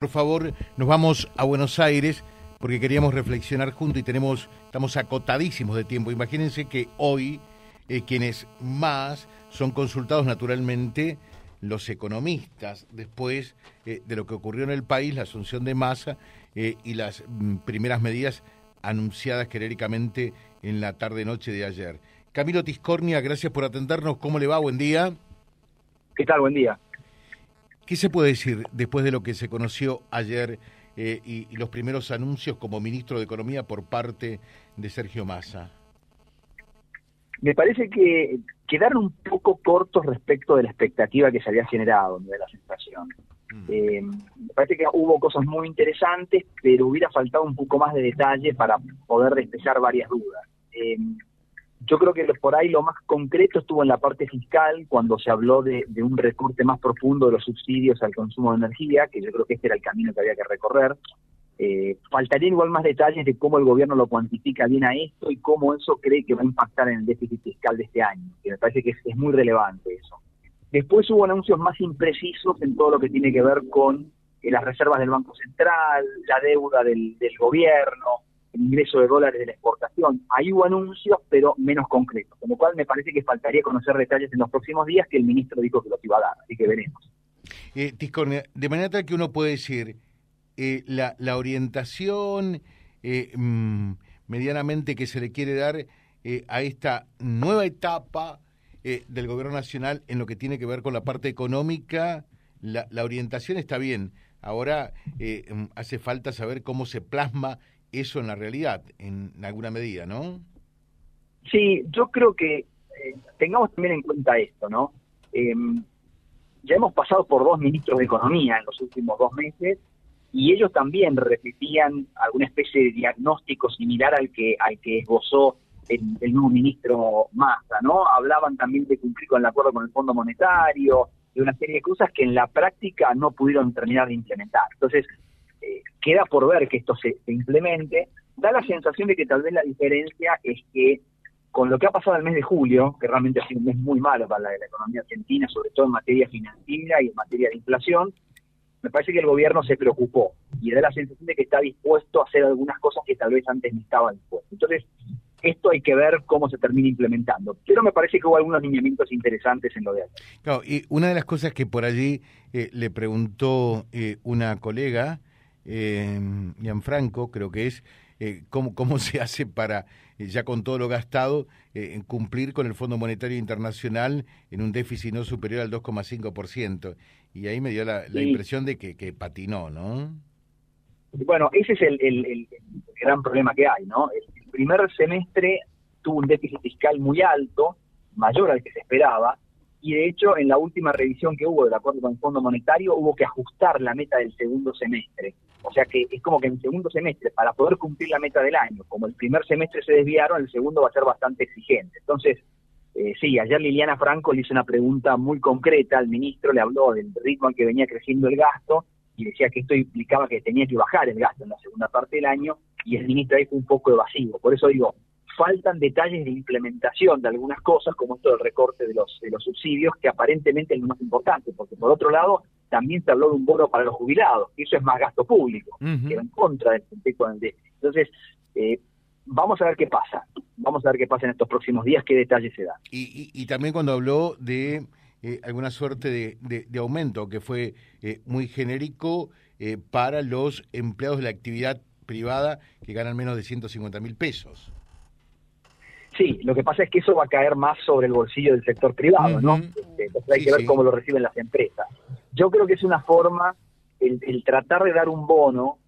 Por favor, nos vamos a Buenos Aires porque queríamos reflexionar juntos y tenemos, estamos acotadísimos de tiempo. Imagínense que hoy eh, quienes más son consultados naturalmente los economistas después eh, de lo que ocurrió en el país, la asunción de masa eh, y las mm, primeras medidas anunciadas genéricamente en la tarde-noche de ayer. Camilo Tiscornia, gracias por atendernos. ¿Cómo le va? Buen día. ¿Qué tal? Buen día. ¿Qué se puede decir después de lo que se conoció ayer eh, y, y, los primeros anuncios como ministro de Economía por parte de Sergio Massa? Me parece que quedaron un poco cortos respecto de la expectativa que se había generado de la sensación. Mm. Eh, me parece que hubo cosas muy interesantes, pero hubiera faltado un poco más de detalle para poder despejar varias dudas. Eh, yo creo que por ahí lo más concreto estuvo en la parte fiscal, cuando se habló de, de, un recorte más profundo de los subsidios al consumo de energía, que yo creo que este era el camino que había que recorrer. Eh, faltarían igual más detalles de cómo el gobierno lo cuantifica bien a esto y cómo eso cree que va a impactar en el déficit fiscal de este año, que me parece que es, muy relevante eso. Después hubo anuncios más imprecisos en todo lo que tiene que ver con eh, las reservas del Banco Central, la deuda del, del gobierno, el ingreso de dólares de la exportación. Ahí hubo anuncios, pero menos concretos, con lo cual me parece que faltaría conocer detalles en los próximos días que el ministro dijo que los iba a dar, así que veremos. Eh, Tiscornia, de manera tal que uno puede decir, eh, la, orientación eh, mmm, medianamente que se le quiere dar eh, a esta nueva etapa del gobierno nacional en lo que tiene que ver con la parte económica, la, orientación está bien. Ahora eh, hace falta saber cómo se plasma eso en la realidad, en alguna medida, ¿no? Sí, yo creo que eh, tengamos también en cuenta esto, ¿no? Eh, ya hemos pasado por dos ministros de Economía en los últimos dos meses y ellos también repetían alguna especie de diagnóstico similar al que al que esbozó el, el nuevo ministro Massa, ¿no? Hablaban también de cumplir con el acuerdo con el Fondo Monetario, de una serie de cosas que en la práctica no pudieron terminar de implementar. Entonces, eh, queda por ver que esto se, implemente. Da la sensación de que tal vez la diferencia es que con lo que ha pasado el mes de julio, que realmente ha sido un mes muy malo para la, la economía argentina, sobre todo en materia financiera y en materia de inflación, me parece que el gobierno se preocupó y da la sensación de que está dispuesto a hacer algunas cosas que tal vez antes no estaba dispuesto. Entonces, esto hay que ver cómo se termina implementando. Pero me parece que hubo algunos lineamientos interesantes en lo de ayer. Claro, y una de las cosas que por allí eh, le preguntó eh, una colega, eh, Gianfranco, creo que es, eh, cómo, cómo se hace para, eh, ya con todo lo gastado, eh, cumplir con el Fondo Monetario Internacional en un déficit no superior al 2,5%. Y ahí me dio la, la sí. impresión de que, que, patinó, ¿no? Bueno, ese es el, el, el, gran problema que hay, ¿no? El primer semestre tuvo un déficit fiscal muy alto, mayor al que se esperaba, y de hecho en la última revisión que hubo del acuerdo con el Fondo Monetario hubo que ajustar la meta del segundo semestre. O sea que es como que en el segundo semestre, para poder cumplir la meta del año, como el primer semestre se desviaron, el segundo va a ser bastante exigente. Entonces, eh, sí, ayer Liliana Franco le hizo una pregunta muy concreta al ministro, le habló del ritmo al que venía creciendo el gasto y decía que esto implicaba que tenía que bajar el gasto en la segunda parte del año y el ministro ahí fue un poco evasivo. Por eso digo, faltan detalles de implementación de algunas cosas, como esto del recorte de los, de los subsidios, que aparentemente es lo más importante, porque por otro lado también se habló de un bono para los jubilados, que eso es más gasto público, uh -huh. que va en contra del déficit. Entonces, eh, vamos a ver qué pasa, vamos a ver qué pasa en estos próximos días, qué detalles se dan. Y, y, y también cuando habló de eh, alguna suerte de, de, de, aumento, que fue eh, muy genérico eh, para los empleados de la actividad privada que ganan menos de 150 mil pesos. Sí, lo que pasa es que eso va a caer más sobre el bolsillo del sector privado, uh -huh. ¿no? Entonces hay sí, que ver sí. cómo lo reciben las empresas. Yo creo que es una forma, el, el tratar de dar un bono,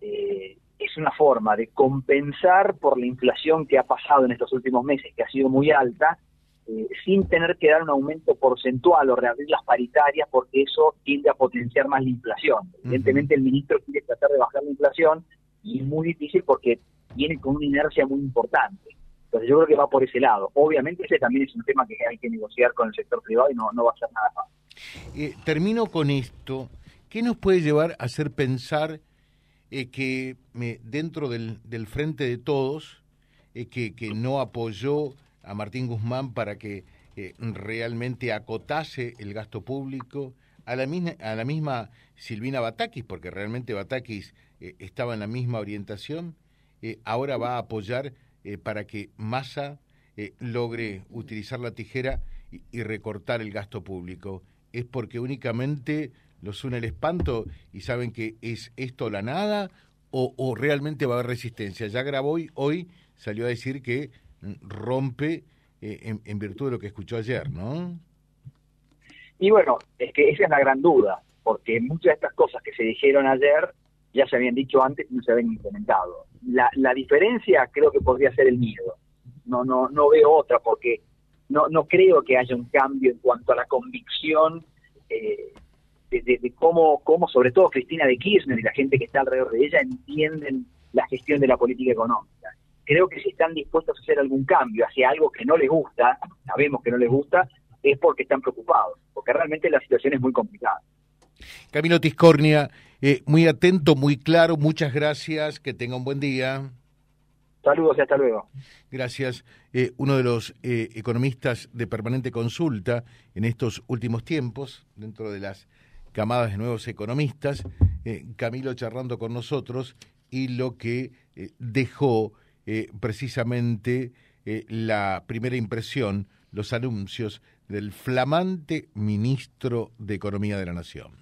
eh, es una forma de compensar por la inflación que ha pasado en estos últimos meses, que ha sido muy alta, eh, sin tener que dar un aumento porcentual o reabrir las paritarias, porque eso tiende a potenciar más la inflación. Uh -huh. Evidentemente el ministro quiere tratar de bajar la inflación y es muy difícil porque viene con una inercia muy importante. Entonces yo creo que va por ese lado. Obviamente ese también es un tema que hay que negociar con el sector privado y no, no va a ser nada fácil. Eh, termino con esto. ¿Qué nos puede llevar a hacer pensar eh, que dentro del, del, frente de todos, eh, que, que, no apoyó a Martín Guzmán para que realmente acotase el gasto público, a la misma, a la misma Silvina Batakis, porque realmente Batakis estaba en la misma orientación, ahora va a apoyar eh, para que Massa logre utilizar la tijera y, recortar el gasto público. ¿Es porque únicamente los une el espanto y saben que es esto la nada? ¿O, realmente va a haber resistencia? Ya grabó y hoy salió a decir que mm, rompe en, en virtud de lo que escuchó ayer, ¿no? Y bueno, es que esa es la gran duda, porque muchas de estas cosas que se dijeron ayer ya se habían dicho antes y no se habían implementado. La, la diferencia creo que podría ser el miedo. No, no, no veo otra, porque no, no creo que haya un cambio en cuanto a la convicción eh, de, cómo, cómo, sobre todo Cristina de Kirchner y la gente que está alrededor de ella, entienden la gestión de la política económica. Creo que si están dispuestos a hacer algún cambio hacia algo que no les gusta, sabemos que no les gusta, es porque están preocupados, porque realmente la situación es muy complicada. Camilo Tiscornia, eh, muy atento, muy claro, muchas gracias, que tenga un buen día. Saludos y hasta luego. Gracias. Eh, uno de los eh, economistas de permanente consulta en estos últimos tiempos, dentro de las camadas de nuevos economistas, Camilo charlando con nosotros y lo que dejó precisamente la primera impresión, los anuncios del flamante ministro de Economía de la Nación